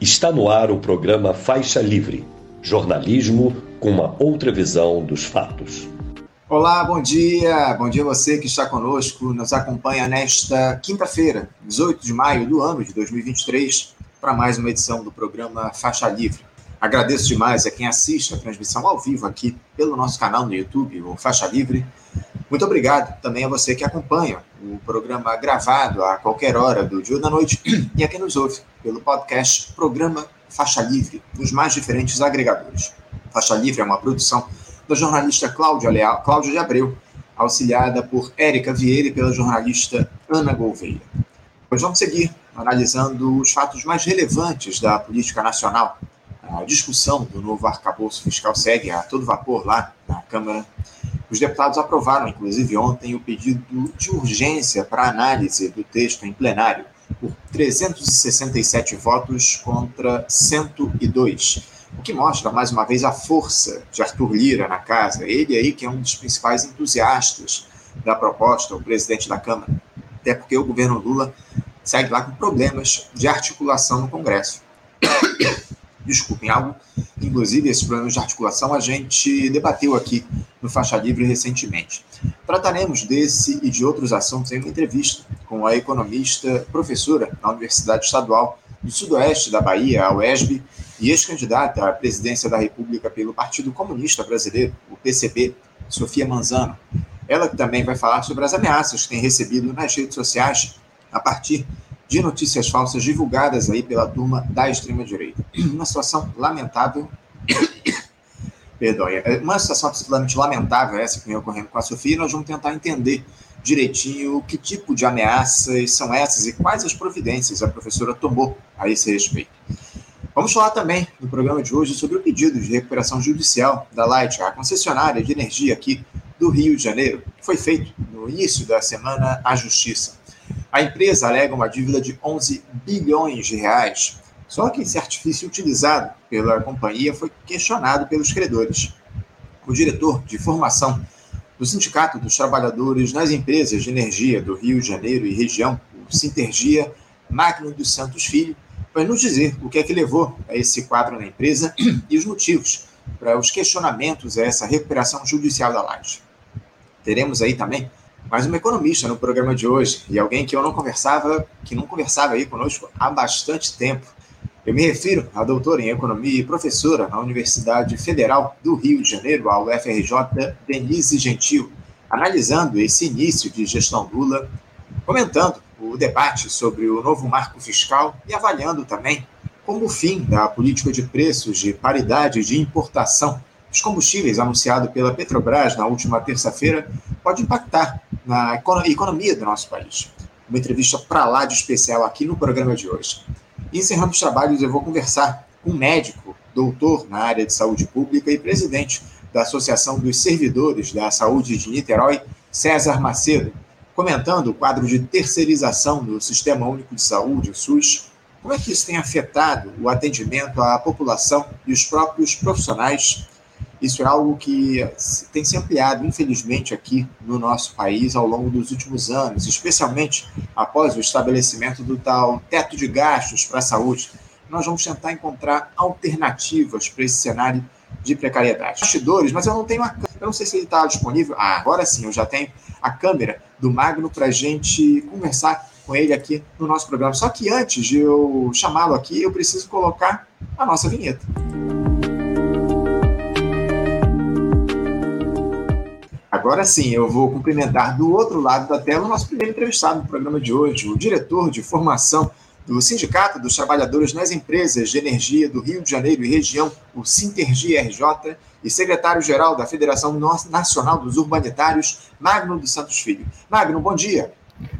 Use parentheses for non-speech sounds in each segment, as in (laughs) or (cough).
Está no ar o programa Faixa Livre, jornalismo com uma outra visão dos fatos. Olá, bom dia. Bom dia a você que está conosco, nos acompanha nesta quinta-feira, 18 de maio do ano de 2023, para mais uma edição do programa Faixa Livre. Agradeço demais a quem assiste a transmissão ao vivo aqui pelo nosso canal no YouTube, o Faixa Livre. Muito obrigado também a você que acompanha o programa gravado a qualquer hora do dia ou da noite (clears throat) e a quem nos ouve pelo podcast Programa Faixa Livre, nos mais diferentes agregadores. Faixa Livre é uma produção da jornalista Cláudia, Leal, Cláudia de Abreu, auxiliada por Érica Vieira e pela jornalista Ana Gouveia. Hoje vamos seguir analisando os fatos mais relevantes da política nacional. A discussão do novo arcabouço fiscal segue a todo vapor lá na Câmara. Os deputados aprovaram, inclusive ontem, o pedido de urgência para análise do texto em plenário, por 367 votos contra 102 o que mostra mais uma vez a força de Arthur Lira na casa, ele aí que é um dos principais entusiastas da proposta, o presidente da Câmara, até porque o governo Lula segue lá com problemas de articulação no Congresso. (coughs) Desculpem, algo, inclusive esses problemas de articulação a gente debateu aqui no Faixa Livre recentemente. Trataremos desse e de outros assuntos em uma entrevista com a economista, professora na Universidade Estadual do Sudoeste da Bahia, a UESB, e ex-candidata à presidência da República pelo Partido Comunista Brasileiro, o PCB, Sofia Manzano. Ela também vai falar sobre as ameaças que tem recebido nas redes sociais a partir de notícias falsas divulgadas aí pela turma da extrema-direita. Uma situação lamentável. (coughs) Perdão, é uma situação absolutamente lamentável essa que vem ocorrendo com a Sofia, e nós vamos tentar entender direitinho que tipo de ameaças são essas e quais as providências a professora tomou a esse respeito. Vamos falar também no programa de hoje sobre o pedido de recuperação judicial da Light, a concessionária de energia aqui do Rio de Janeiro, que foi feito no início da semana à Justiça. A empresa alega uma dívida de 11 bilhões de reais, só que esse artifício utilizado pela companhia foi questionado pelos credores. O diretor de formação do Sindicato dos Trabalhadores nas Empresas de Energia do Rio de Janeiro e região, o Sintergia, Magno dos Santos Filho, vai nos dizer o que é que levou a esse quadro na empresa e os motivos para os questionamentos a essa recuperação judicial da laje. Teremos aí também mais uma economista no programa de hoje e alguém que eu não conversava, que não conversava aí conosco há bastante tempo. Eu me refiro à doutora em economia e professora na Universidade Federal do Rio de Janeiro, a UFRJ, Denise Gentil, analisando esse início de gestão Lula, comentando o debate sobre o novo marco fiscal e avaliando também como o fim da política de preços de paridade de importação dos combustíveis anunciado pela Petrobras na última terça-feira pode impactar na economia do nosso país. Uma entrevista para lá de especial aqui no programa de hoje. Encerrando os trabalhos, eu vou conversar com um médico, doutor na área de saúde pública e presidente da Associação dos Servidores da Saúde de Niterói, César Macedo, comentando o quadro de terceirização do Sistema Único de Saúde, o SUS, como é que isso tem afetado o atendimento à população e os próprios profissionais. Isso é algo que tem se ampliado, infelizmente, aqui no nosso país ao longo dos últimos anos, especialmente após o estabelecimento do tal teto de gastos para a saúde. Nós vamos tentar encontrar alternativas para esse cenário de precariedade. Bastidores, mas eu não tenho a Eu não sei se ele está disponível. Ah, agora sim, eu já tenho a câmera do Magno para a gente conversar com ele aqui no nosso programa. Só que antes de eu chamá-lo aqui, eu preciso colocar a nossa vinheta. Agora sim, eu vou cumprimentar do outro lado da tela o nosso primeiro entrevistado no programa de hoje, o diretor de formação do Sindicato dos Trabalhadores nas Empresas de Energia do Rio de Janeiro e região, o Sintergi RJ, e secretário-geral da Federação Nacional dos Urbanitários, Magno dos Santos Filho. Magno, bom dia.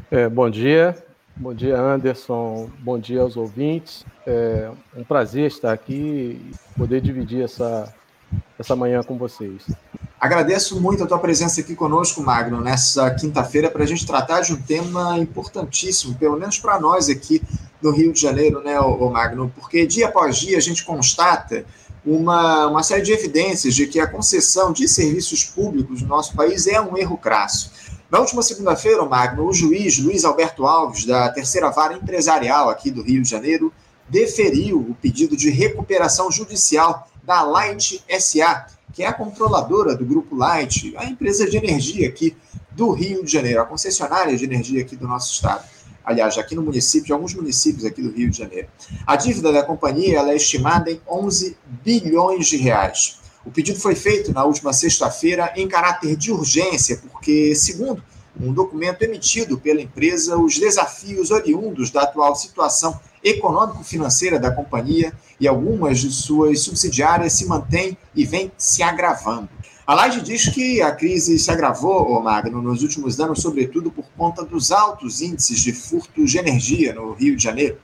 É, bom dia, bom dia Anderson, bom dia aos ouvintes. É um prazer estar aqui e poder dividir essa, essa manhã com vocês. Agradeço muito a tua presença aqui conosco, Magno, nessa quinta-feira, para a gente tratar de um tema importantíssimo, pelo menos para nós aqui no Rio de Janeiro, né, o Magno? Porque dia após dia a gente constata uma, uma série de evidências de que a concessão de serviços públicos no nosso país é um erro crasso. Na última segunda-feira, Magno, o juiz Luiz Alberto Alves, da terceira vara empresarial aqui do Rio de Janeiro, deferiu o pedido de recuperação judicial da Light SA, que é a controladora do Grupo Light, a empresa de energia aqui do Rio de Janeiro, a concessionária de energia aqui do nosso estado. Aliás, aqui no município, de alguns municípios aqui do Rio de Janeiro. A dívida da companhia é estimada em 11 bilhões de reais. O pedido foi feito na última sexta-feira em caráter de urgência, porque, segundo um documento emitido pela empresa, os desafios oriundos da atual situação econômico-financeira da companhia e algumas de suas subsidiárias se mantêm e vêm se agravando. A Laje diz que a crise se agravou, Magno, nos últimos anos, sobretudo por conta dos altos índices de furto de energia no Rio de Janeiro.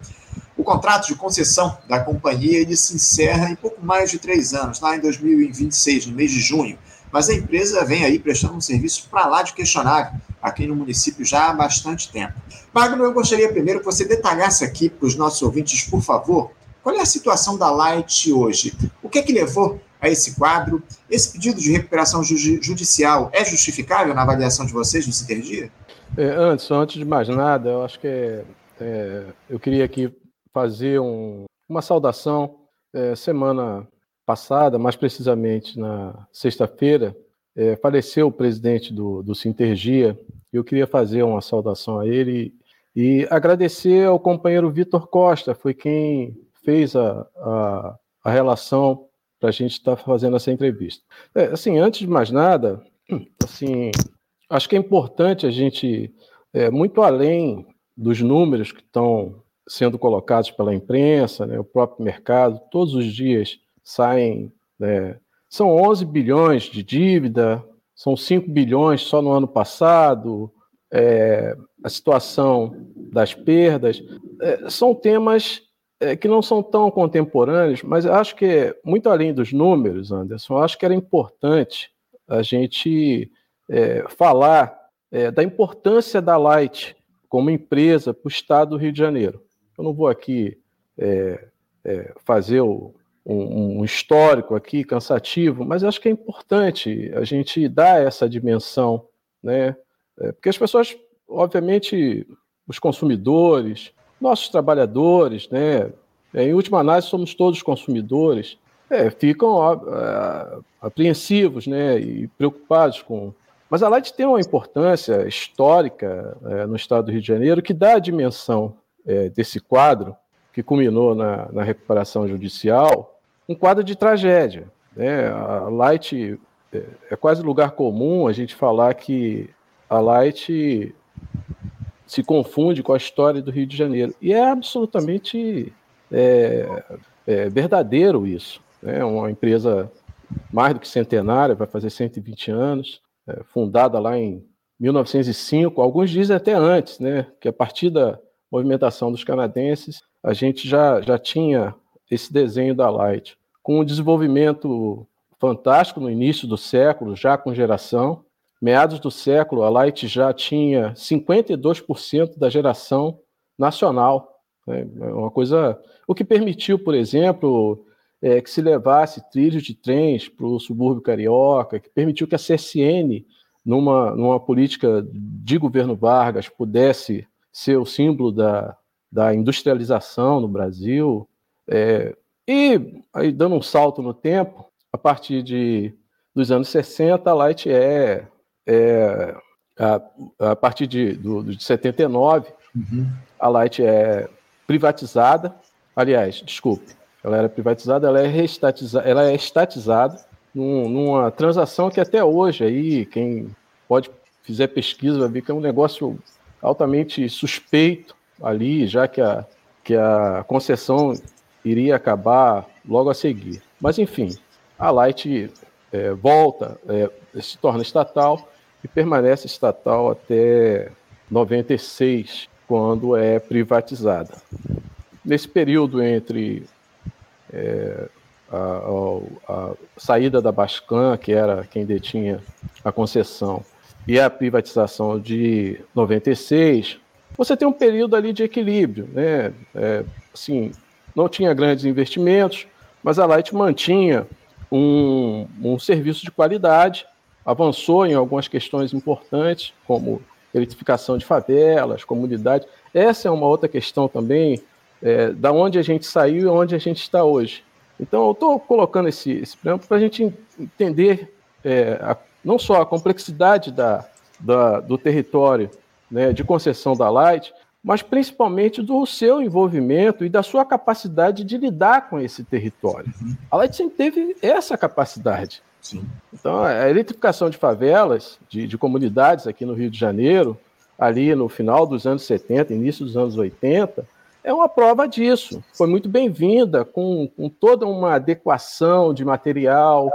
O contrato de concessão da companhia ele se encerra em pouco mais de três anos, lá em 2026, no mês de junho. Mas a empresa vem aí prestando um serviço para lá de questionável, aqui no município, já há bastante tempo. Magno, eu gostaria primeiro que você detalhasse aqui para os nossos ouvintes, por favor, qual é a situação da Light hoje? O que é que levou a esse quadro? Esse pedido de recuperação judicial é justificável na avaliação de vocês no Cintergia? É, antes, antes de mais nada, eu acho que é, é, eu queria aqui fazer um, uma saudação. É, semana passada, mais precisamente na sexta-feira, é, faleceu o presidente do, do Sintergia. Eu queria fazer uma saudação a ele e agradecer ao companheiro Vitor Costa, foi quem fez a, a, a relação para a gente estar tá fazendo essa entrevista. É, assim, antes de mais nada, assim, acho que é importante a gente, é, muito além dos números que estão sendo colocados pela imprensa, né, o próprio mercado, todos os dias saem. Né, são 11 bilhões de dívida, são 5 bilhões só no ano passado, é, a situação das perdas. É, são temas é, que não são tão contemporâneos, mas acho que, muito além dos números, Anderson, acho que era importante a gente é, falar é, da importância da Light como empresa para o Estado do Rio de Janeiro. Eu não vou aqui é, é, fazer o, um, um, histórico aqui cansativo, mas acho que é importante a gente dar essa dimensão, né? É, porque as pessoas, obviamente, os consumidores, nossos trabalhadores, né? É, em última análise, somos todos consumidores, é, ficam apreensivos, né? E preocupados com mas a Light tem uma importância histórica é, no estado do Rio de Janeiro que dá a dimensão é, desse quadro, que culminou na, na, recuperação judicial, um quadro de tragédia. Né? A Light é, é quase lugar comum a gente falar que a Light se confunde com a história do Rio de Janeiro. E é absolutamente é, é, verdadeiro isso. É né? uma empresa mais do que centenária, vai fazer 120 anos, é, fundada lá em 1905, alguns dizem até antes, né, que a partir da, movimentação dos canadenses, a gente já, já tinha esse desenho da Light, com um desenvolvimento fantástico no início do século, já com geração. Meados do século, a Light já tinha 52% da geração nacional. Né? É uma coisa. O que permitiu, por exemplo, é, que se levasse trilhos de trens para o subúrbio carioca, que permitiu que a CSN, numa, numa política de governo Vargas, pudesse ser o símbolo da, da industrialização no Brasil. É, e aí, dando um salto no tempo, a partir de, dos anos 60, a Light é, é a, a, partir de, do, de 79, uhum. a Light é privatizada. Aliás, desculpe, ela era privatizada, ela é reestatizada, ela é estatizada num, numa transação que até hoje aí, quem pode fizer pesquisa vai ver que é um negócio altamente suspeito ali, já que a, que a concessão iria acabar logo a seguir. Mas, enfim, a Light é, volta, é, se torna estatal e permanece estatal até 96, quando é privatizada. Nesse período entre é, a, a, a, saída da Bascan, que era quem detinha a concessão, e a privatização de 96, você tem um período ali de equilíbrio, né? É, assim, não tinha grandes investimentos, mas a Light mantinha um, um serviço de qualidade, avançou em algumas questões importantes, como eletrificação de favelas, comunidades. Essa é uma outra questão também, é, da onde a gente saiu e onde a gente está hoje. Então, eu estou colocando esse, esse preâmbulo para a gente entender é, a, não só a complexidade da, da, do território né, de concessão da Light, mas principalmente do seu envolvimento e da sua capacidade de lidar com esse território. Uhum. A Light sempre teve essa capacidade. Sim. Então, a eletrificação de favelas, de, de, comunidades aqui no Rio de Janeiro, ali no final dos anos 70, início dos anos 80, é uma prova disso. Foi muito bem-vinda, com, com toda uma adequação de material,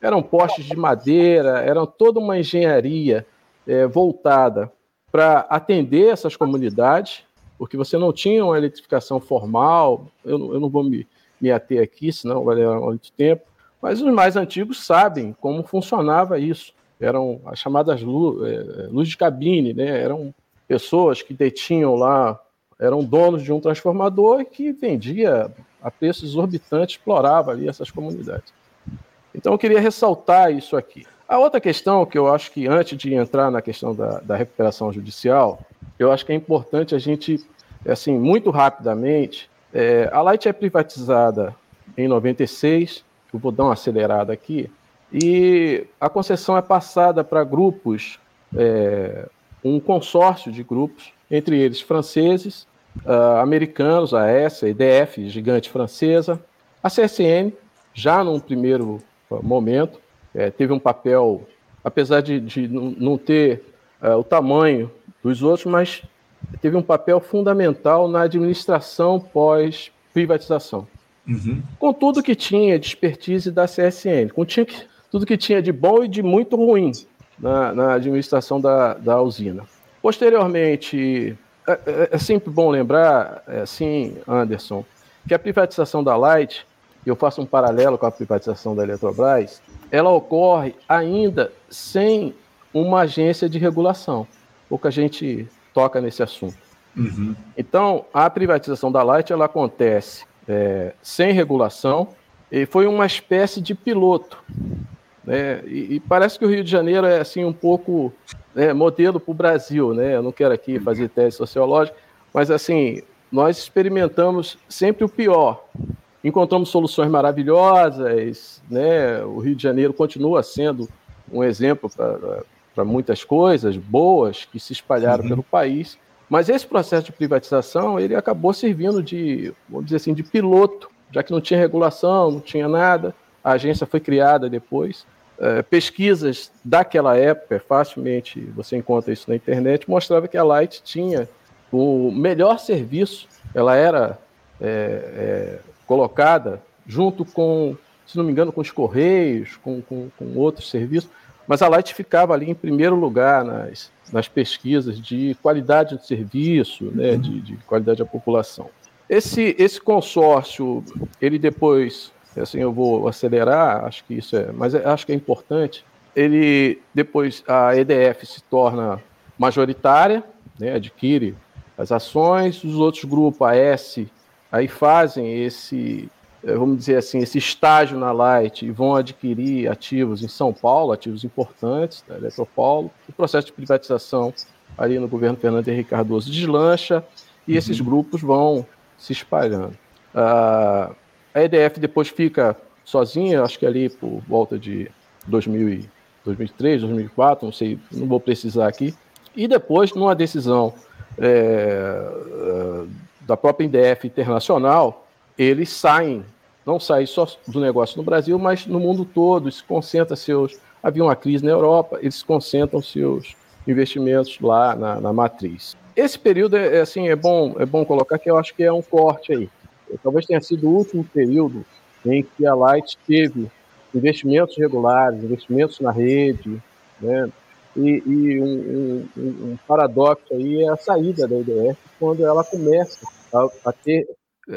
eram postes de madeira, eram toda uma engenharia é, voltada para atender essas comunidades, porque você não tinha uma eletrificação formal, eu, eu não vou me, me ater aqui, senão vai levar muito tempo, mas os mais antigos sabem como funcionava isso. Eram as chamadas luz, é, luz de cabine, né? eram pessoas que detinham lá, eram donos de um transformador e que vendia a preços exorbitantes, explorava ali essas comunidades. Então eu queria ressaltar isso aqui. A outra questão que eu acho que, antes de entrar na questão da, da recuperação judicial, eu acho que é importante a gente, assim, muito rapidamente, é, a Light é privatizada em 96, eu vou dar uma acelerada aqui, e a concessão é passada para grupos, é, um consórcio de grupos, entre eles franceses, uh, americanos, a ESA, a EDF, gigante francesa, a CSN, já num primeiro momento, é, teve um papel, apesar de, de não ter é, o tamanho dos outros, mas teve um papel fundamental na administração pós-privatização. Uhum. Com tudo que tinha de expertise da CSN, com tinha que, tudo que tinha de bom e de muito ruim na, na administração da, da usina. Posteriormente, é, é, é sempre bom lembrar, é, assim, Anderson, que a privatização da Light, eu faço um paralelo com a privatização da Eletrobras, ela ocorre ainda sem uma agência de regulação. Pouca gente toca nesse assunto. Uhum. Então, a privatização da Light ela acontece é, sem regulação e foi uma espécie de piloto. Né? E, e, parece que o Rio de Janeiro é assim um pouco né, modelo para o Brasil. Né? Eu não quero aqui fazer tese sociológica, mas assim nós experimentamos sempre o pior encontramos soluções maravilhosas, né? O Rio de Janeiro continua sendo um exemplo para muitas coisas boas que se espalharam uhum. pelo país. Mas esse processo de privatização ele acabou servindo de, vamos dizer assim, de piloto, já que não tinha regulação, não tinha nada. A agência foi criada depois. É, pesquisas daquela época, facilmente você encontra isso na internet, mostrava que a Light tinha o melhor serviço. Ela era é, é, colocada junto com, se não me engano, com os Correios, com, com, com outros serviços, mas a Light ficava ali em primeiro lugar nas, nas pesquisas de qualidade do serviço, né, de, de qualidade da população. Esse, esse consórcio, ele depois, assim, eu vou acelerar, acho que isso é, mas é, acho que é importante. Ele depois a EDF se torna majoritária, né, adquire as ações, os outros grupos, a S aí fazem esse, vamos dizer assim, esse estágio na Light e vão adquirir ativos em São Paulo, ativos importantes da Eletropaulo. O processo de privatização ali no governo Fernando Henrique Cardoso deslancha e uhum. esses grupos vão se espalhando. Uh, a EDF depois fica sozinha, acho que ali por volta de 2000 2003, 2004, não sei, não vou precisar aqui. E depois, numa decisão é, da própria IDF internacional, eles saem, não saem só do negócio no Brasil, mas no mundo todo, se concentra seus. Havia uma crise na Europa, eles concentram seus investimentos lá na, na matriz. Esse período é, é, assim é bom é bom colocar que eu acho que é um corte aí. Talvez tenha sido o último período em que a Light teve investimentos regulares, investimentos na rede, né? E, e um, um, um, paradoxo aí é a saída da IDF quando ela começa a, a ter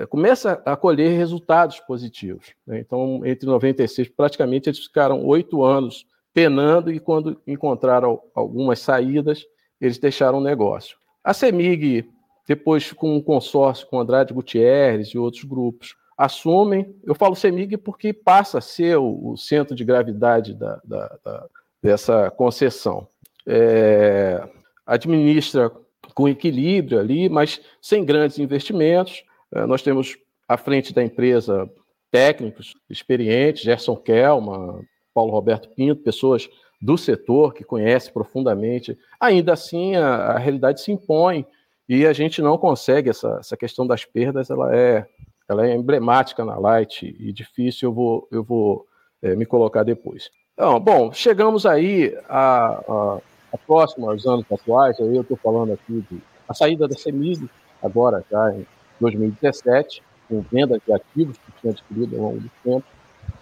começa a colher resultados positivos. Né? Então, entre 96, praticamente eles ficaram oito anos penando e quando encontraram algumas saídas, eles deixaram o negócio. A CEMIG, depois com um consórcio com Andrade Gutierrez e outros grupos, assumem. Eu falo CEMIG porque passa a ser o, o centro de gravidade da, da, da, dessa concessão. É, administra com equilíbrio ali, mas sem grandes investimentos. É, nós temos à frente da empresa técnicos experientes, Gerson Kelma, Paulo Roberto Pinto, pessoas do setor que conhecem profundamente. Ainda assim, a, a realidade se impõe e a gente não consegue essa, essa questão das perdas, ela é ela é emblemática na Light e difícil, eu vou, eu vou é, me colocar depois. Então, bom, chegamos aí a, a, a próximo aos anos atuais, aí eu estou falando aqui de a saída da CEMIG, agora já em 2017, com venda de ativos que tinha adquirido ao longo do tempo,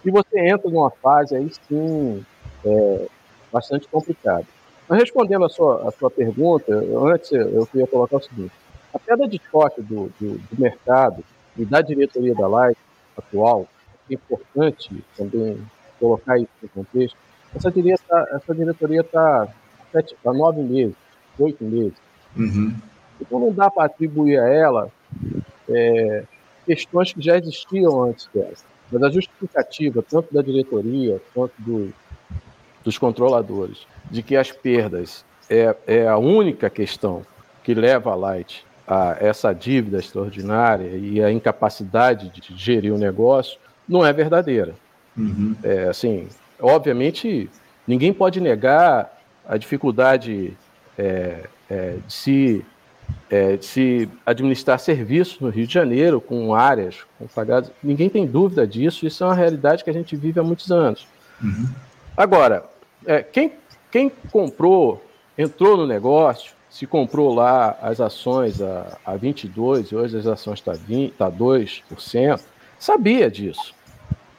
e você entra numa fase aí sim é, bastante complicada. Mas respondendo a sua, a sua pergunta, antes eu queria colocar o seguinte: a pedra de choque do, do, do mercado e da diretoria da Light atual, é importante também colocar isso no contexto, essa diretoria está tá sete, tá nove meses, oito meses. Uhum. Então não dá para atribuir a ela é, questões que já existiam antes dessa. Mas a justificativa, tanto da diretoria quanto do, dos controladores, de que as perdas é, é a única questão que leva a Light a essa dívida extraordinária e a incapacidade de gerir o negócio, não é verdadeira. Uhum. É, assim, obviamente, ninguém pode negar a dificuldade é, é, de, se, é, de se administrar serviços no Rio de Janeiro, com áreas com pagadas. Ninguém tem dúvida disso, isso é uma realidade que a gente vive há muitos anos. Uhum. Agora, é, quem, quem comprou, entrou no negócio, se comprou lá as ações a, a 22 e hoje as ações estão tá, tá 2%, sabia disso.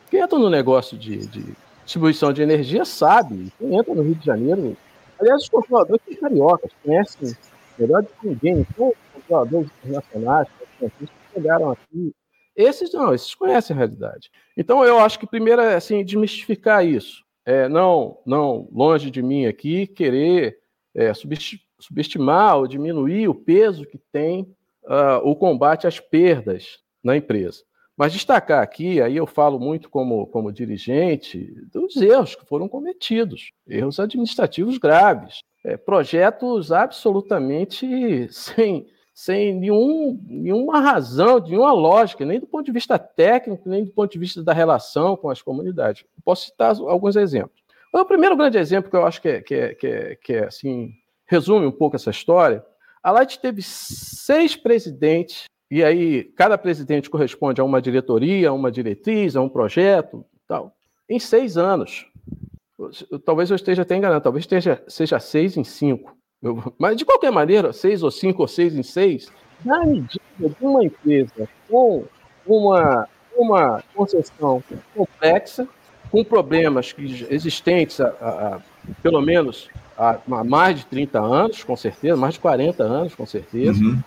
Quem entra no negócio de, de distribuição de energia sabe. Quem entra no Rio de Janeiro. Aliás, os controladores são cariocas, conhecem melhor que ninguém. Então, os controladores internacionais, que chegaram aqui. Esses não, esses conhecem a realidade. Então, eu acho que primeiro é assim, desmistificar isso. É, não, não, longe de mim aqui, querer é, subestimar ou diminuir o peso que tem uh, o combate às perdas na empresa. Mas destacar aqui, aí eu falo muito como, como dirigente, dos erros que foram cometidos, erros administrativos graves, é, projetos absolutamente sem, sem nenhum, nenhuma razão, nenhuma lógica, nem do ponto de vista técnico, nem do ponto de vista da relação com as comunidades. Posso citar alguns exemplos. O primeiro grande exemplo que eu acho que é, que é, que é, que é assim, resume um pouco essa história. A Light teve seis presidentes e aí cada presidente corresponde a uma diretoria, a uma diretriz, a um projeto, tal. Em seis anos, talvez eu esteja até enganado, talvez esteja, seja seis em cinco. Mas de qualquer maneira, seis ou cinco ou seis em seis, na medida de uma empresa com uma, uma concessão complexa, com problemas existentes há, há, há pelo menos há, há, mais de 30 anos, com certeza, mais de 40 anos, com certeza, uhum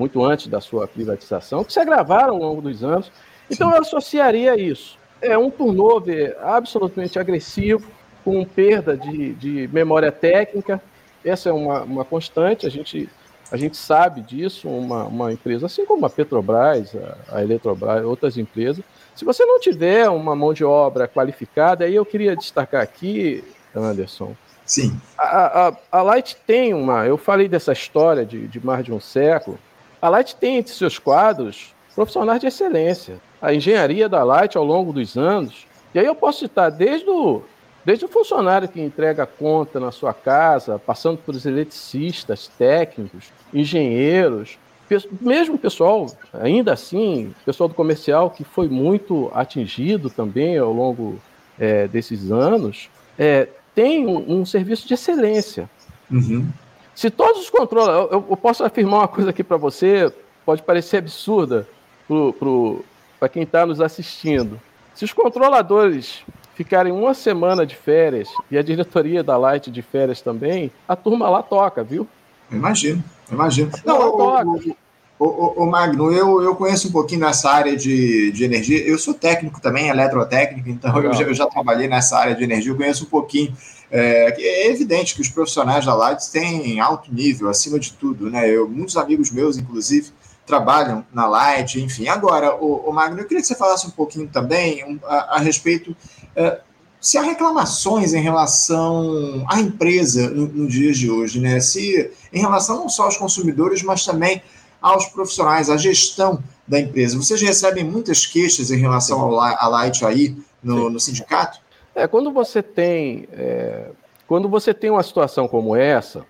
muito antes da sua privatização, que se agravaram ao longo dos anos. Então Sim. eu associaria isso. É um turnover absolutamente agressivo, com perda de, de memória técnica. Essa é uma, uma constante, a gente, a gente sabe disso, uma, uma empresa, assim como a Petrobras, a, a Eletrobras, outras empresas. Se você não tiver uma mão de obra qualificada, aí eu queria destacar aqui, Anderson, Sim. A, a, a Light tem uma. Eu falei dessa história de, de mais de um século. A Light tem entre seus quadros profissionais de excelência. A engenharia da Light ao longo dos anos. E aí eu posso citar desde o, desde o funcionário que entrega a conta na sua casa, passando por os eletricistas, técnicos, engenheiros, mesmo pessoal, ainda assim, pessoal do comercial que foi muito atingido também ao longo é, desses anos, é, tem um, um, serviço de excelência. Uhum. Se todos os controladores. Eu, eu posso afirmar uma coisa aqui para você, pode parecer absurda para quem está nos assistindo. Se os controladores ficarem uma semana de férias e a diretoria da Light de férias também, a turma lá toca, viu? Imagino, imagino. Não, toca. O, o, o, Magno, eu, eu conheço um pouquinho nessa área de, de energia. Eu sou técnico também, eletrotécnico, então eu já, eu já, trabalhei nessa área de energia, eu conheço um pouquinho. É, é, evidente que os profissionais da Light têm alto nível, acima de tudo, né? Eu, muitos amigos meus, inclusive, trabalham na Light, enfim. Agora, o, o Magno, eu queria que você falasse um pouquinho também um, a, a, respeito se há reclamações em relação à empresa nos no dias de hoje, né? Se em relação não só aos consumidores, mas também aos profissionais, à gestão da empresa. Vocês recebem muitas queixas em relação ao, à Light aí no, no sindicato? É, quando você tem é, quando você tem uma situação como essa,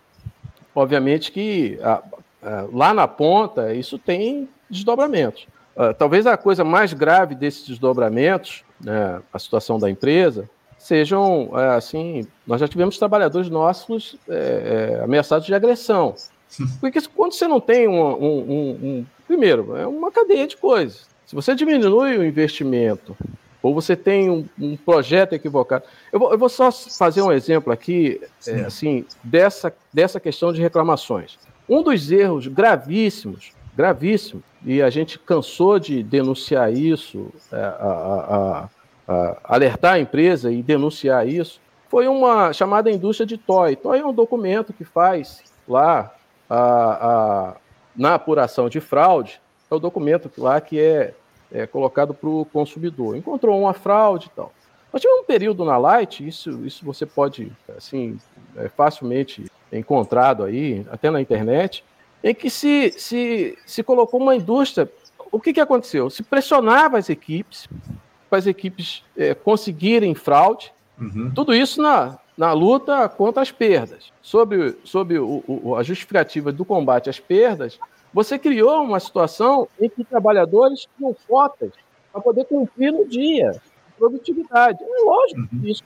obviamente que a, a, lá na ponta isso tem desdobramentos. Uh, talvez a coisa mais grave desses desdobramentos, né, a situação da empresa, sejam é, assim. Nós já tivemos trabalhadores nossos é, é, ameaçados de agressão. (laughs) Porque quando você não tem um, um, um, um, Primeiro, é uma cadeia de coisas. Se você diminui o investimento ou você tem um, um projeto equivocado. Eu vou, eu vou, só fazer um exemplo aqui, é, assim, dessa, dessa questão de reclamações. Um dos erros gravíssimos, gravíssimos, e a gente cansou de denunciar isso, é, a, a, a, alertar a empresa e denunciar isso, foi uma chamada indústria de TOI. TOI é um documento que faz lá na apuração de fraude, é o documento lá que é é, colocado para o consumidor. Encontrou uma fraude e tal. Nós tivemos um período na Light, isso, isso você pode, assim, é facilmente encontrado aí, até na internet, em que se, se, se colocou uma indústria. O que, que aconteceu? Se pressionava as equipes, para as equipes é, conseguirem fraude, uhum. tudo isso na, na luta contra as perdas. Sob, sob o, o, a justificativa do combate às perdas, você criou uma situação em que trabalhadores tinham cotas para poder cumprir no dia. Produtividade. É lógico, uhum. isso,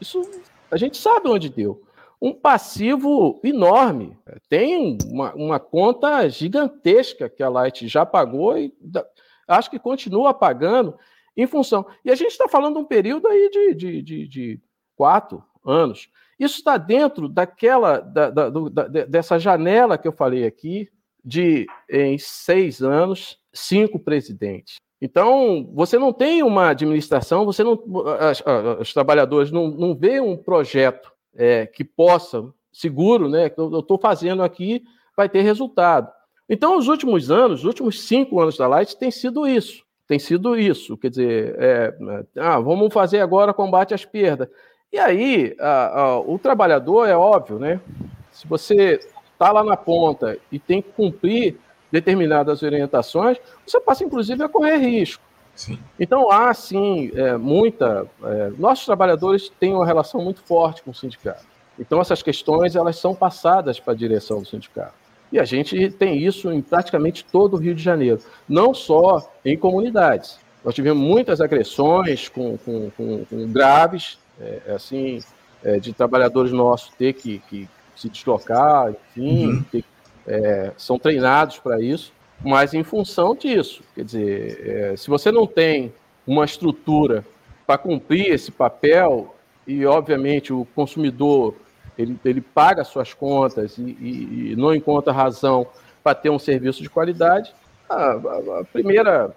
isso a gente sabe onde deu. Um passivo enorme. Tem uma, uma conta gigantesca que a Light já pagou e acho que continua pagando em função. E a gente está falando de um período aí de, de, de, de quatro anos. Isso está dentro daquela da, da, da, dessa janela que eu falei aqui, de, em seis anos, cinco presidentes. Então, você não tem uma administração, você não, os trabalhadores não, não vê um projeto é, que possa, seguro, né, que eu estou fazendo aqui, vai ter resultado. Então, os últimos anos, os últimos cinco anos da Light, tem sido isso. Tem sido isso. Quer dizer, é, ah, vamos fazer agora combate às perdas. E aí, a, a, o trabalhador, é óbvio, né? Se você está lá na ponta e tem que cumprir determinadas orientações, você passa, inclusive, a correr risco. Sim. Então, há, sim, é, muita... É, nossos trabalhadores têm uma relação muito forte com o sindicato. Então, essas questões, elas são passadas para a direção do sindicato. E a gente tem isso em praticamente todo o Rio de Janeiro, não só em comunidades. Nós tivemos muitas agressões com, com, com, com graves, é, assim, é, de trabalhadores nossos ter que, que, se deslocar, enfim, uhum. que, é, são treinados para isso, mas em função disso. Quer dizer, é, se você não tem uma estrutura para cumprir esse papel, e obviamente o consumidor ele, ele paga suas contas e, e, e não encontra razão para ter um serviço de qualidade, a, a, a primeira,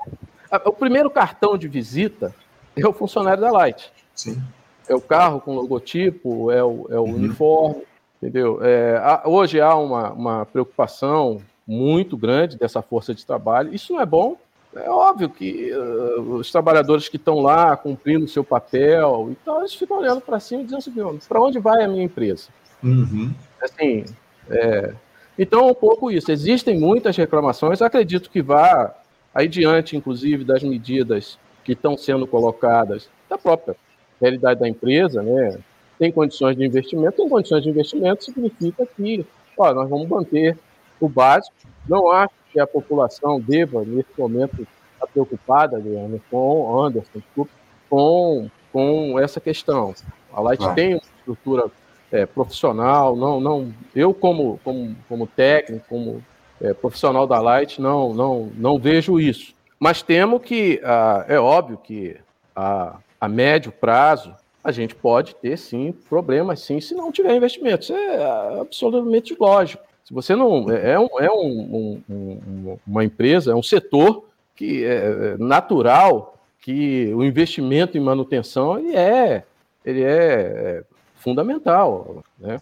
a, o primeiro cartão de visita é o funcionário da Light. Sim. É o carro com logotipo, é o, é o uhum. uniforme, Entendeu? É, hoje há uma, uma preocupação muito grande dessa força de trabalho. Isso não é bom. É óbvio que uh, os trabalhadores que estão lá cumprindo o seu papel, então eles ficam olhando para cima e dizendo assim: para onde vai a minha empresa? Uhum. Assim, é, então, um pouco isso. Existem muitas reclamações. Acredito que vá aí diante, inclusive, das medidas que estão sendo colocadas da própria realidade da empresa, né? tem condições de investimento, tem condições de investimento significa que ó, nós vamos manter o básico. Não acho que a população deva, nesse momento, estar preocupada, Guilherme, com Anderson, desculpa, com, com essa questão. A Light ah. tem uma estrutura é, profissional, não, não, eu como, como, como técnico, como é, profissional da Light, não, não, não vejo isso. Mas temo que, ah, é óbvio que a, a médio prazo, a gente pode ter sim problemas, sim, se não tiver investimento. Isso é absolutamente lógico. Você não é, é, um, é um, um, uma empresa, é um setor que é, é natural que o investimento em manutenção ele é, ele é, é fundamental. Né?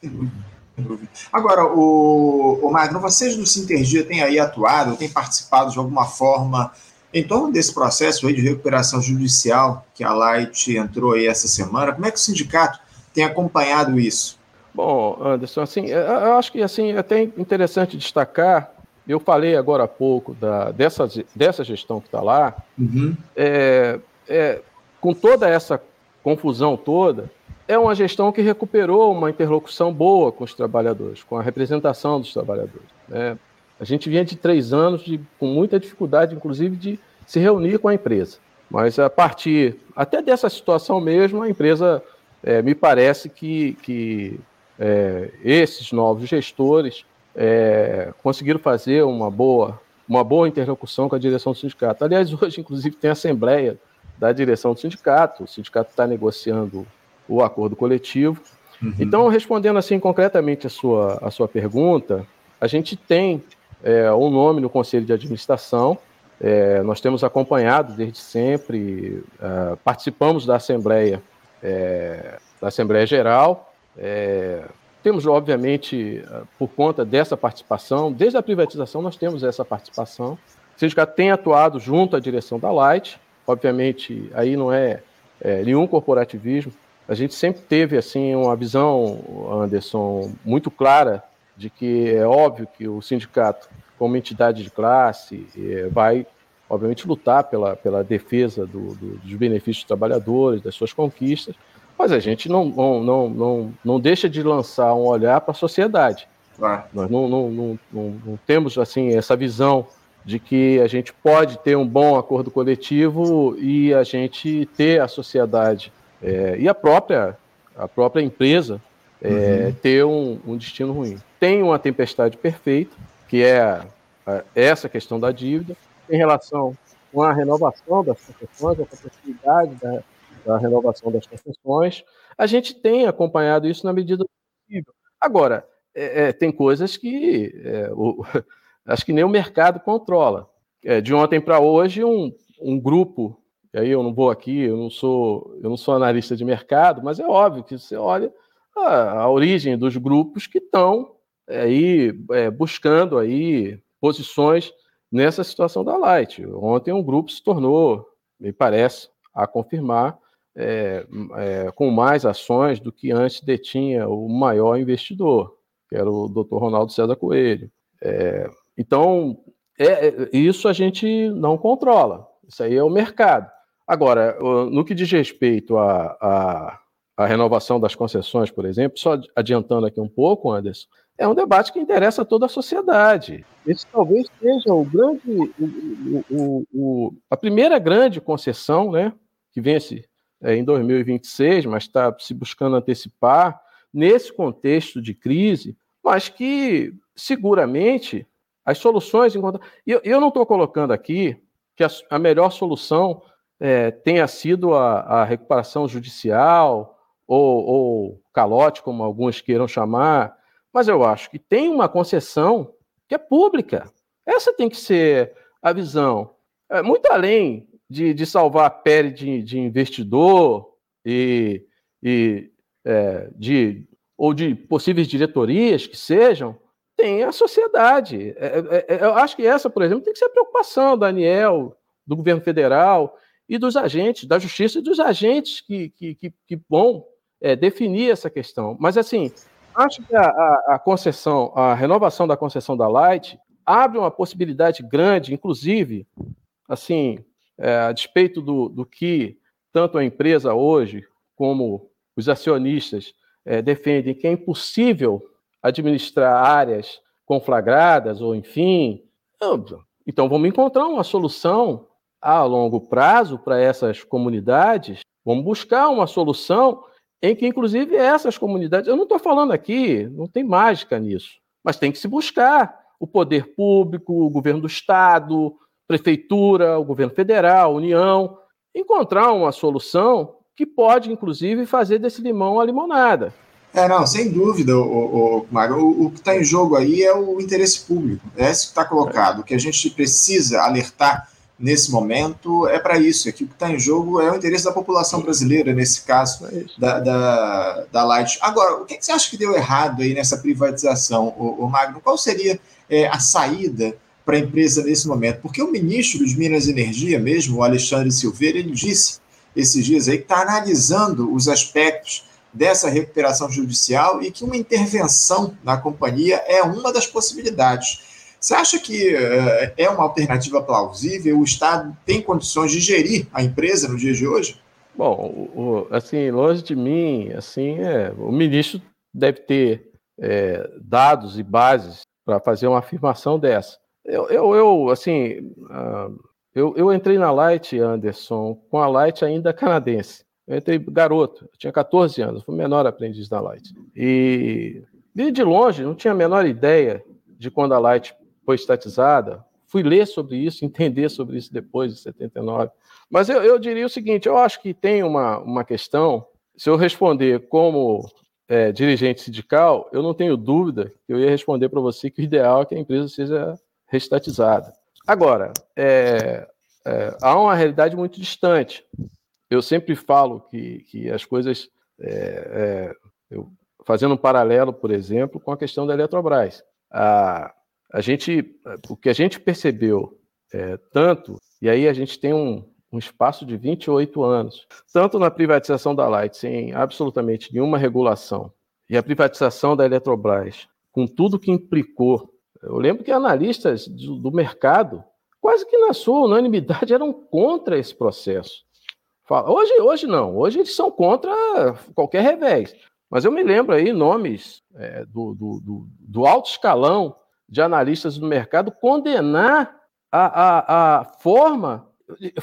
Agora, o, o Magno, vocês do Sintergia têm aí atuado, têm participado de alguma forma em torno desse processo aí de recuperação judicial que a Light entrou aí essa semana? Como é que o sindicato tem acompanhado isso? Bom, Anderson, assim, eu acho que assim, é até interessante destacar, eu falei agora há pouco da, dessa, dessa gestão que está lá, uhum. é, é, com toda essa confusão toda, é uma gestão que recuperou uma interlocução boa com os trabalhadores, com a representação dos trabalhadores. Né? A gente vinha de três anos de, com muita dificuldade, inclusive, de se reunir com a empresa. Mas a partir até dessa situação mesmo, a empresa é, me parece que, que é, esses novos gestores é, conseguiram fazer uma boa, uma boa interlocução com a direção do sindicato. Aliás, (laughs) hoje, inclusive, tem assembleia da direção do sindicato, o sindicato está negociando o acordo coletivo. Uhum. Então, respondendo assim concretamente a sua, a sua pergunta, a gente tem é, um nome no Conselho de Administração, é, nós temos acompanhado desde sempre, é, participamos da Assembleia, é, da Assembleia Geral, é, temos, obviamente, por conta dessa participação, desde a privatização nós temos essa participação, o sindicato tem atuado junto à direção da Light, obviamente, aí não é, é nenhum corporativismo, a gente sempre teve assim uma visão, Anderson, muito clara de que é óbvio que o sindicato, como entidade de classe, é, vai, obviamente, lutar pela, pela defesa do, do, dos benefícios dos trabalhadores, das suas conquistas, mas a gente não, não, não, não, não deixa de lançar um olhar para a sociedade. Ah. Nós não, não, não, não, temos assim essa visão de que a gente pode ter um bom acordo coletivo e a gente ter a sociedade é, e a própria, a própria empresa é, uhum. ter um, um, destino ruim. Tem uma tempestade perfeita, que é essa questão da dívida, em relação com a renovação das concessões, a possibilidade da, da renovação das concessões. A gente tem acompanhado isso na medida possível. Agora, é, é, tem coisas que é, o, (laughs) acho que nem o mercado controla. É, de ontem para hoje, um, um grupo e aí eu não vou aqui, eu não sou, eu não sou analista de mercado, mas é óbvio que você olha a, a origem dos grupos que estão aí é, buscando aí posições nessa situação da Light. Ontem um grupo se tornou, me parece, a confirmar, é, é, com mais ações do que antes detinha o maior investidor, que era o Dr. Ronaldo César Coelho. É, então, é, é, isso a gente não controla. Isso aí é o mercado. Agora, no que diz respeito à, à, à, renovação das concessões, por exemplo, só adiantando aqui um pouco, Anderson, é um debate que interessa a toda a sociedade. Esse talvez seja o grande, o, o, o, a primeira grande concessão, né, que vence é, em 2026, mas está se buscando antecipar nesse contexto de crise, mas que seguramente as soluções encontradas. Eu, eu não estou colocando aqui que a, a melhor solução é, tenha sido a, a recuperação judicial ou, ou, calote, como alguns queiram chamar, mas eu acho que tem uma concessão que é pública. Essa tem que ser a visão. É, muito além de, de salvar a pele de, de investidor e, e é, de, ou de possíveis diretorias que sejam, tem a sociedade. É, é, é eu acho que essa, por exemplo, tem que ser a preocupação, Daniel, do governo federal, e dos agentes, da justiça e dos agentes que, que, que, que vão é, definir essa questão. Mas, assim, acho que a, a, a, concessão, a renovação da concessão da Light abre uma possibilidade grande, inclusive, assim, é, a despeito do, do que tanto a empresa hoje como os acionistas é, defendem que é impossível administrar áreas conflagradas ou enfim, então vamos encontrar uma solução a longo prazo para essas comunidades, vamos buscar uma solução em que, inclusive, essas comunidades. Eu não estou falando aqui, não tem mágica nisso, mas tem que se buscar o poder público, o governo do Estado, prefeitura, o governo federal, União, encontrar uma solução que pode, inclusive, fazer desse limão a limonada. É, não, sem dúvida, o, o, o, o, o que está em jogo aí é o interesse público, é isso que está colocado. O que a gente precisa alertar nesse momento é para isso. Aqui o que está em jogo é o interesse da população brasileira, nesse caso, é da, da, da Light. Agora, o que, que, você acha que deu errado aí nessa privatização, o, o Magno? Qual seria é, a saída para a empresa nesse momento? Porque o ministro de Minas e Energia, mesmo, o Alexandre Silveira, ele disse esses dias aí que está analisando os aspectos dessa recuperação judicial e que uma intervenção na companhia é uma das possibilidades. Você acha que uh, é uma alternativa plausível? O Estado tem condições de gerir a empresa no dia de hoje? Bom, o, assim, longe de mim, assim, é, o ministro deve ter é, dados e bases para fazer uma afirmação dessa. Eu, eu, eu assim, uh, eu, eu entrei na Light, Anderson, com a Light ainda (laughs) canadense. Eu entrei garoto, tinha 14 anos, fui menor aprendiz da Light. E, e de longe, não tinha a menor ideia de quando a Light foi estatizada. Fui ler sobre isso, (laughs) entender sobre isso depois de 79. Mas eu, eu diria o seguinte: eu acho que tem uma, uma questão. Se eu responder como é, dirigente sindical, eu não tenho dúvida que eu ia responder para você que o ideal é que a empresa seja restatizada. Agora, é, é, há uma realidade muito distante. Eu sempre falo que, que as coisas. É, é, eu, fazendo um paralelo, por exemplo, com a questão da Eletrobras. A, a gente, o que a gente percebeu é, tanto, e aí a gente tem um, um espaço de 28 anos, tanto na privatização da Light, sem absolutamente nenhuma regulação, e a privatização da Eletrobras, com tudo que implicou eu lembro que analistas do, do mercado, quase que na sua unanimidade, eram contra esse processo. Hoje, hoje não, hoje eles são contra qualquer revés. Mas eu me lembro aí nomes é, do, do, do, do, alto escalão de analistas do mercado condenar a, a, a forma,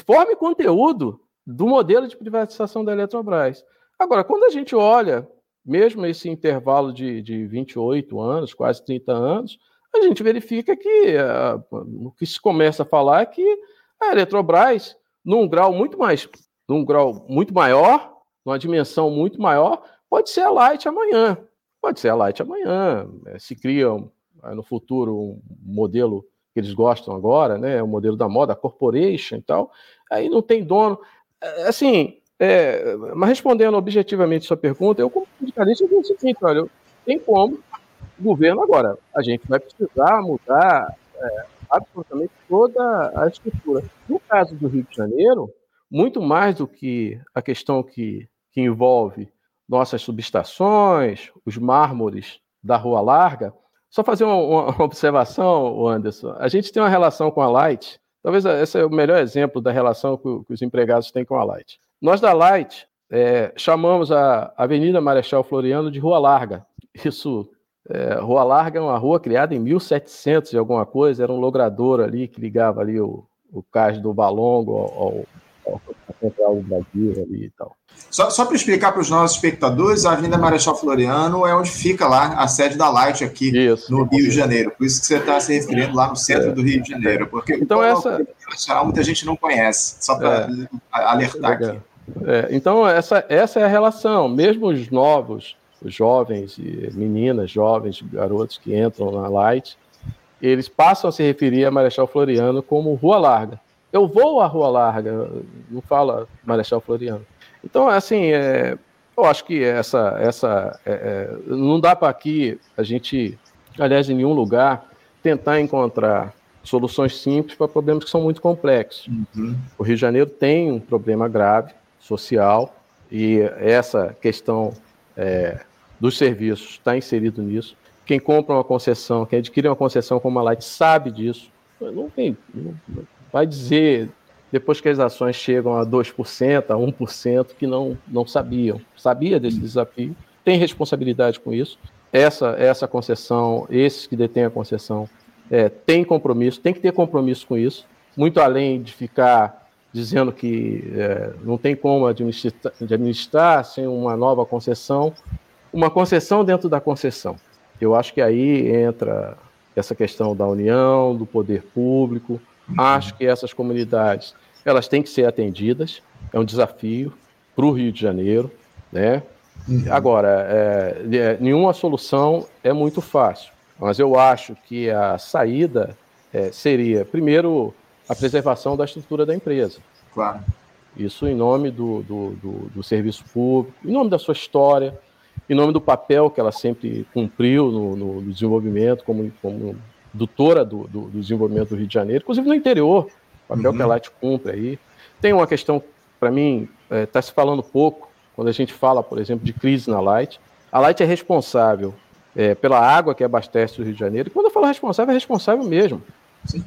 forma e conteúdo do modelo de privatização da Eletrobras. Agora, quando a gente olha, mesmo esse intervalo de, de 28 anos, quase 30 anos, a gente verifica que uh, o que se começa a falar é que a Eletrobras, num grau muito mais, num grau muito maior, numa dimensão muito maior, pode ser a Light amanhã. Pode ser a Light amanhã. É, se cria é, no futuro um modelo que eles gostam agora, né? O modelo da moda, a corporation e tal. Aí não tem dono. Assim, é, mas respondendo objetivamente sua pergunta, eu como sindicalista digo o seguinte, olha, tem como governo agora. A gente vai precisar mudar é, absolutamente toda a estrutura. No caso do Rio de Janeiro, muito mais do que a questão que, que envolve nossas subestações, os mármores da Rua Larga, só fazer uma, uma observação, Anderson. A gente tem uma relação com a Light, talvez esse é o melhor exemplo da relação que, que os empregados têm com a Light. Nós da Light é, chamamos a Avenida Marechal Floriano de Rua Larga. Isso é, rua Larga é uma rua criada em 1700 e alguma coisa, era um logrador ali que ligava ali o, o cais do Valongo ao, ao, ao Central do Brasil ali e tal. Só, só para explicar para os nossos espectadores, a Avenida Marechal Floriano é onde fica lá a sede da Light aqui isso, no Rio de Janeiro. Por isso que você está se referindo lá no centro é, do Rio de Janeiro. Porque então essa muita gente não conhece, só para é, alertar aqui. É, então essa, essa é a relação. Mesmo os novos os jovens meninas, jovens, garotos que entram na Light, eles passam a se referir a Marechal Floriano como Rua Larga. Eu vou à Rua Larga, não fala Marechal Floriano. Então, assim, é, eu acho que essa, essa é, é não dá para aqui a gente, aliás, em nenhum lugar, tentar encontrar soluções simples para problemas que são muito complexos. Uhum. O Rio de Janeiro tem um problema grave social e essa questão é, dos serviços está inserido nisso. Quem compra uma concessão, quem adquire uma concessão como a Light sabe disso. Não tem, não, vai dizer depois que as ações chegam a 2%, a 1%, que não, não sabiam. Sabia desse desafio, tem responsabilidade com isso. Essa, essa concessão, esses que detêm a concessão, é, tem compromisso, tem que ter compromisso com isso, muito além de ficar dizendo que é, não tem como administrar, administrar sem uma nova concessão uma concessão dentro da concessão. Eu acho que aí entra essa questão da união, do poder público. Acho que essas comunidades elas têm que ser atendidas. É um desafio para o Rio de Janeiro, né? Uhum. Agora, é, é, nenhuma solução é muito fácil, mas eu acho que a saída é, seria, primeiro, a preservação da estrutura da empresa. Claro. Isso em nome do, do, do, do serviço público, em nome da sua história, em nome do papel que ela sempre cumpriu no, no desenvolvimento, como, como doutora do, do, do, desenvolvimento do Rio de Janeiro, inclusive no interior, o papel uhum. que a Light cumpre aí. Tem uma questão, para mim, está é, tá se falando pouco, quando a gente fala, por exemplo, de crise na Light. A Light é responsável é, pela água que abastece o Rio de Janeiro. E quando eu falo responsável, é responsável mesmo. Sim.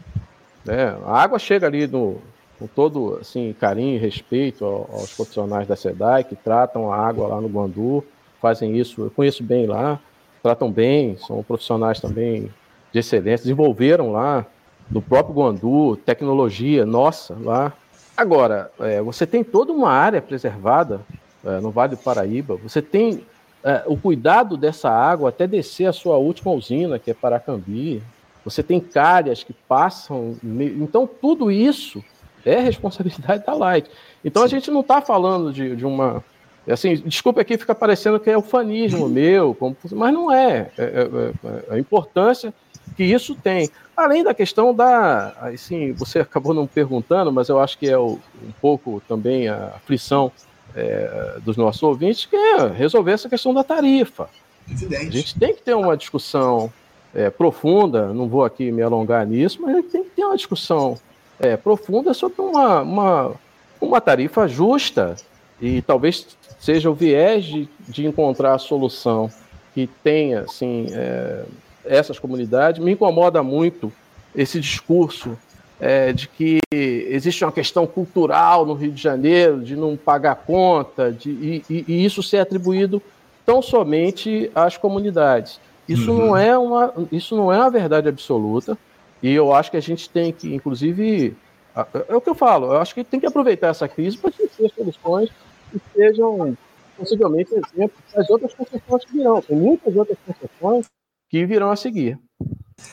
É, a água chega ali no, com todo assim, carinho e respeito aos profissionais da SEDAI que tratam a água lá no Guandu, fazem isso, eu conheço bem lá, tratam bem, são profissionais também de excelência, desenvolveram lá no próprio Guandu, tecnologia, nossa, lá. Agora, é, você tem toda uma área preservada é, no Vale do Paraíba, você tem é, o cuidado dessa água até descer a sua última usina, que é Paracambi, você tem cárias que passam. Então, tudo isso é responsabilidade da Light. Então, Sim. a gente não está falando de, de uma Assim, desculpa aqui, fica parecendo que é ufanismo (laughs) meu, como, mas não é. É, é. é, é, a importância que isso tem. Além da questão da. Assim, você (laughs) acabou não perguntando, mas eu acho que é o, um pouco também a aflição é, dos nossos ouvintes, que é resolver essa questão da tarifa. Evidente. A gente tem que ter uma discussão é, profunda, não vou aqui me alongar nisso, mas a gente tem que ter uma discussão é, profunda sobre uma, uma, uma tarifa justa e talvez seja o viés de, de encontrar a solução que tenha assim, é, essas comunidades. Me incomoda muito esse discurso é, de que existe uma questão cultural no Rio de Janeiro, de não pagar conta, de, e, e, e isso ser atribuído tão somente às comunidades. Isso, uhum. não é uma, isso não é uma verdade absoluta, e eu acho que a gente tem que, inclusive, é o que eu falo, eu acho que tem que aproveitar essa crise para ter soluções que sejam possivelmente exemplos das outras concessões que virão. Tem muitas outras concessões que virão a seguir.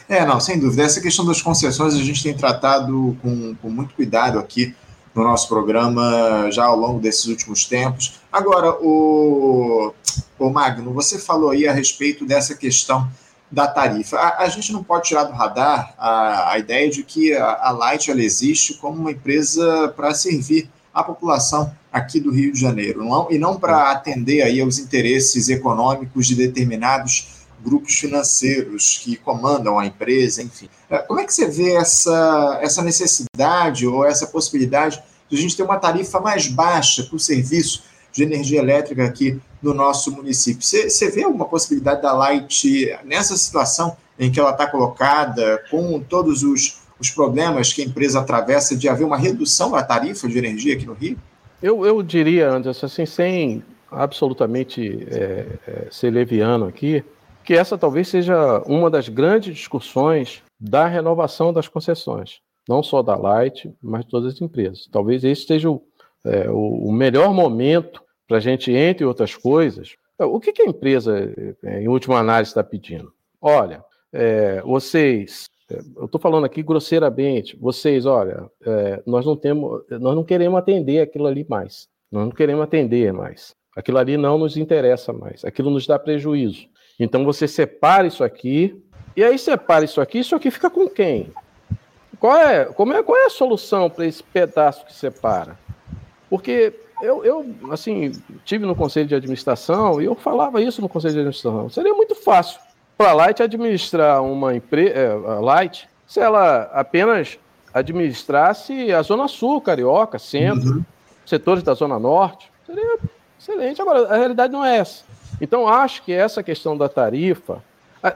É, não, sem dúvida. Essa questão das concessões a gente tem tratado com, com muito cuidado aqui no nosso programa já ao longo desses últimos tempos. Agora, o, o Magno, você falou aí a respeito dessa questão da tarifa. A, a gente não pode tirar do radar a, a ideia de que a, a Light ela existe como uma empresa para servir a população aqui do Rio de Janeiro, não, e não para atender aí aos interesses econômicos de determinados grupos financeiros que comandam a empresa, enfim. É, como é que você vê essa, essa necessidade ou essa possibilidade de a gente ter uma tarifa mais baixa para o serviço de energia elétrica aqui no nosso município? Você, você vê alguma possibilidade da Light nessa situação em que ela está colocada, com todos os, os problemas que a empresa atravessa, de haver uma redução da tarifa de energia aqui no Rio? Eu, eu diria, Anderson, assim, sem absolutamente é, é, ser leviano aqui, que essa talvez seja uma das grandes discussões da renovação das concessões, não só da Light, mas de todas as empresas. Talvez esse seja o, é, o melhor momento para a gente, entre outras coisas, o que, que a empresa, é, em última análise, está pedindo? Olha, é, vocês eu estou falando aqui grosseiramente, vocês, olha, é, nós não temos, nós não queremos atender aquilo ali mais, nós não queremos atender mais, aquilo ali não nos interessa mais, aquilo nos dá prejuízo. Então você separa isso aqui, e aí separa isso aqui, isso aqui fica com quem? Qual é, como é, qual é a solução para esse pedaço que separa? Porque eu, eu, assim, tive no conselho de administração e eu falava isso no conselho de administração. Seria muito fácil para a Light administrar uma empresa, é, Light, se ela apenas administrasse a Zona Sul, Carioca, Centro, uhum. setores da Zona Norte, seria excelente. Agora, a realidade não é essa. Então, acho que essa questão da tarifa,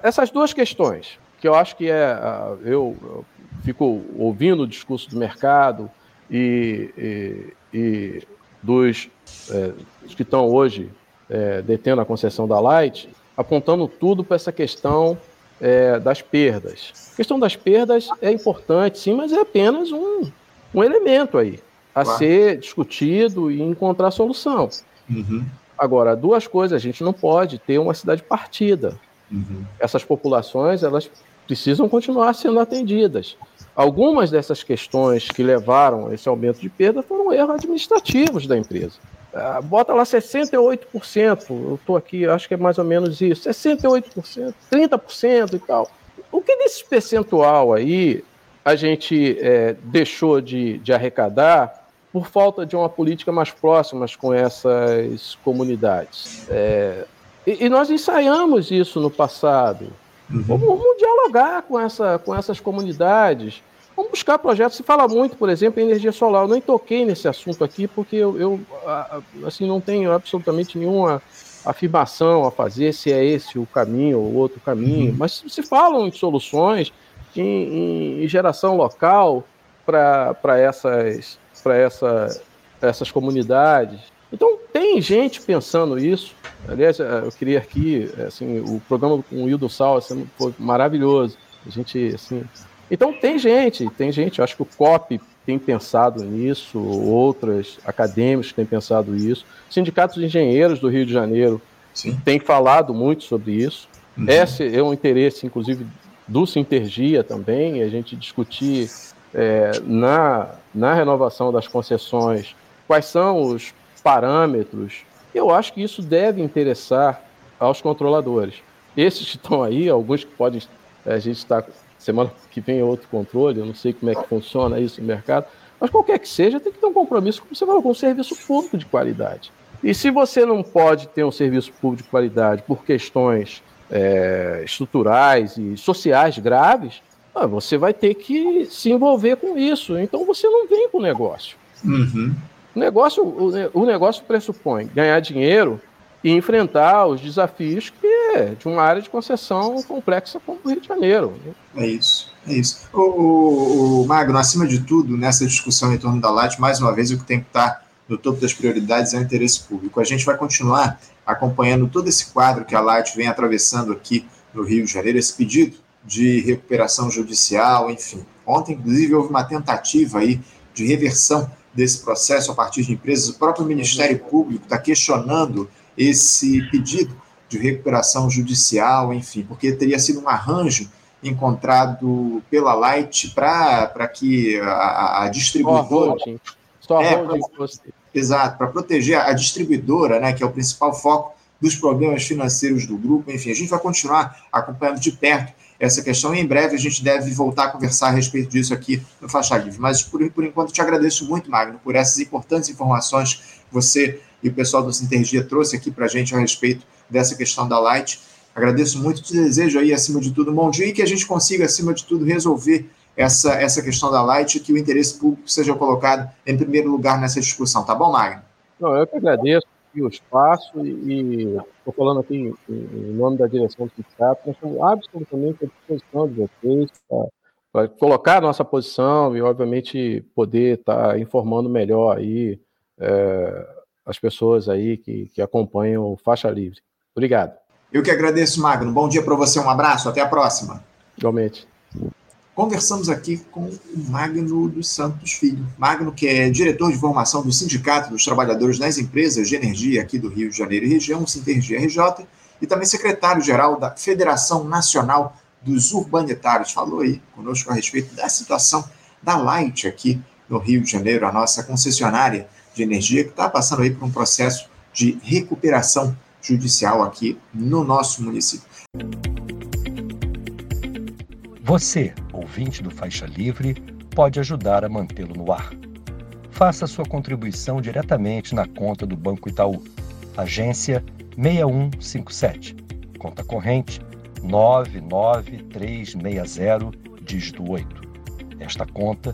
essas duas questões, que eu acho que é. Eu, eu fico ouvindo o discurso do mercado e, e, e dos é, que estão hoje é, detendo a concessão da Light, apontando tudo para essa questão é, das perdas. A questão das perdas é importante, sim, mas é apenas um, um elemento aí a claro. ser discutido e encontrar solução. Uhum. Agora, duas coisas, a gente não pode ter uma cidade partida. Uhum. Essas populações, elas precisam continuar sendo atendidas. Algumas dessas questões que levaram a esse aumento de perda foram erros administrativos da empresa. Ah, bota lá 68%, eu estou aqui, acho que é mais ou menos isso, 68%, 30% e tal. O que desse percentual aí a gente é, deixou de, de arrecadar por falta de uma política mais próxima com essas comunidades. É, e, e, nós ensaiamos isso no passado. Uhum. Vamos, vamos, dialogar com, essa, com essas comunidades. Vamos buscar projetos. Se fala muito, por exemplo, em energia solar. Eu nem toquei nesse assunto aqui porque eu, eu assim, não tenho absolutamente nenhuma afirmação a fazer se é esse o caminho ou outro caminho. Uhum. Mas se falam em soluções, em, em geração local para essas, essa, essas comunidades. Então, tem gente pensando isso. Aliás, eh, eu queria aqui, assim, o programa com o Hildo Sal assim, foi maravilhoso. A gente, assim... Então, tem gente, tem gente, eu acho que o COP tem pensado nisso, outras acadêmicos têm pensado isso. Sindicatos de engenheiros do Rio de Janeiro Sim. têm falado muito sobre isso. Uhum. Esse é um interesse, inclusive, do Sintergia também, a gente discutir é, na, na renovação das concessões quais são os parâmetros. Eu acho que isso deve interessar aos controladores. Esses que estão aí, alguns que podem. A gente está. Semana que vem é outro controle, eu não sei como é que funciona isso no mercado, mas qualquer que seja, tem que ter um compromisso, como você falou, com um serviço público de qualidade. E se você não pode ter um serviço público de qualidade por questões é, estruturais e sociais graves, ah, você vai ter que se envolver com isso. Então você não vem com o negócio. Uhum. O negócio, o, o, negócio pressupõe ganhar dinheiro e enfrentar os desafios que é de uma área de concessão complexa como o Rio de Janeiro. É isso, é isso. O, o, o Magno, acima de tudo, nessa discussão em torno da Light, mais uma vez, o que tem que estar no topo das prioridades é o interesse público. A gente vai continuar acompanhando todo esse quadro que a Light vem atravessando aqui no Rio de Janeiro, esse pedido de recuperação judicial, enfim. Ontem, inclusive, houve uma tentativa aí de reversão desse processo a partir de empresas. O próprio Ministério Público está questionando esse pedido de recuperação judicial, enfim, porque teria sido um arranjo encontrado pela Light para que a, a distribuidora. Só é, pra, exato, para proteger a distribuidora, né, que é o principal foco dos problemas financeiros do grupo. Enfim, a gente vai continuar acompanhando de perto essa questão e em breve a gente deve voltar a conversar a respeito disso aqui no Faixa Livre. Mas por, por enquanto te agradeço muito, Magno, por essas importantes informações que você e o pessoal do Sintergia trouxe aqui para a gente a respeito dessa questão da Light. Agradeço muito, te desejo aí, acima de tudo, um bom dia e que a gente consiga, acima de tudo, resolver essa, essa questão da Light e que o interesse público seja colocado em primeiro lugar nessa discussão. Tá bom, Magno? Não, eu que agradeço o espaço e estou falando aqui em, em, nome da direção do sindicato, nós estamos absolutamente à disposição de vocês para colocar a nossa posição e, obviamente, poder estar tá informando melhor aí é, as pessoas aí que, que acompanham o Faixa Livre. Obrigado. Eu que agradeço, Magno. Bom dia para você, um abraço, até a próxima. Igualmente. Conversamos aqui com o Magno dos Santos Filho. Magno, que é diretor de formação do Sindicato dos Trabalhadores nas Empresas de Energia aqui do Rio de Janeiro e região, Sintergia RJ, e também secretário-geral da Federação Nacional dos Urbanitários. Falou aí conosco a respeito da situação da Light aqui no Rio de Janeiro, a nossa concessionária de energia, que está passando aí por um processo de recuperação judicial aqui no nosso município. Você, ouvinte do Faixa Livre, pode ajudar a mantê-lo no ar. Faça sua contribuição diretamente na conta do Banco Itaú, agência 6157, conta corrente 99360, dígito 8. Esta conta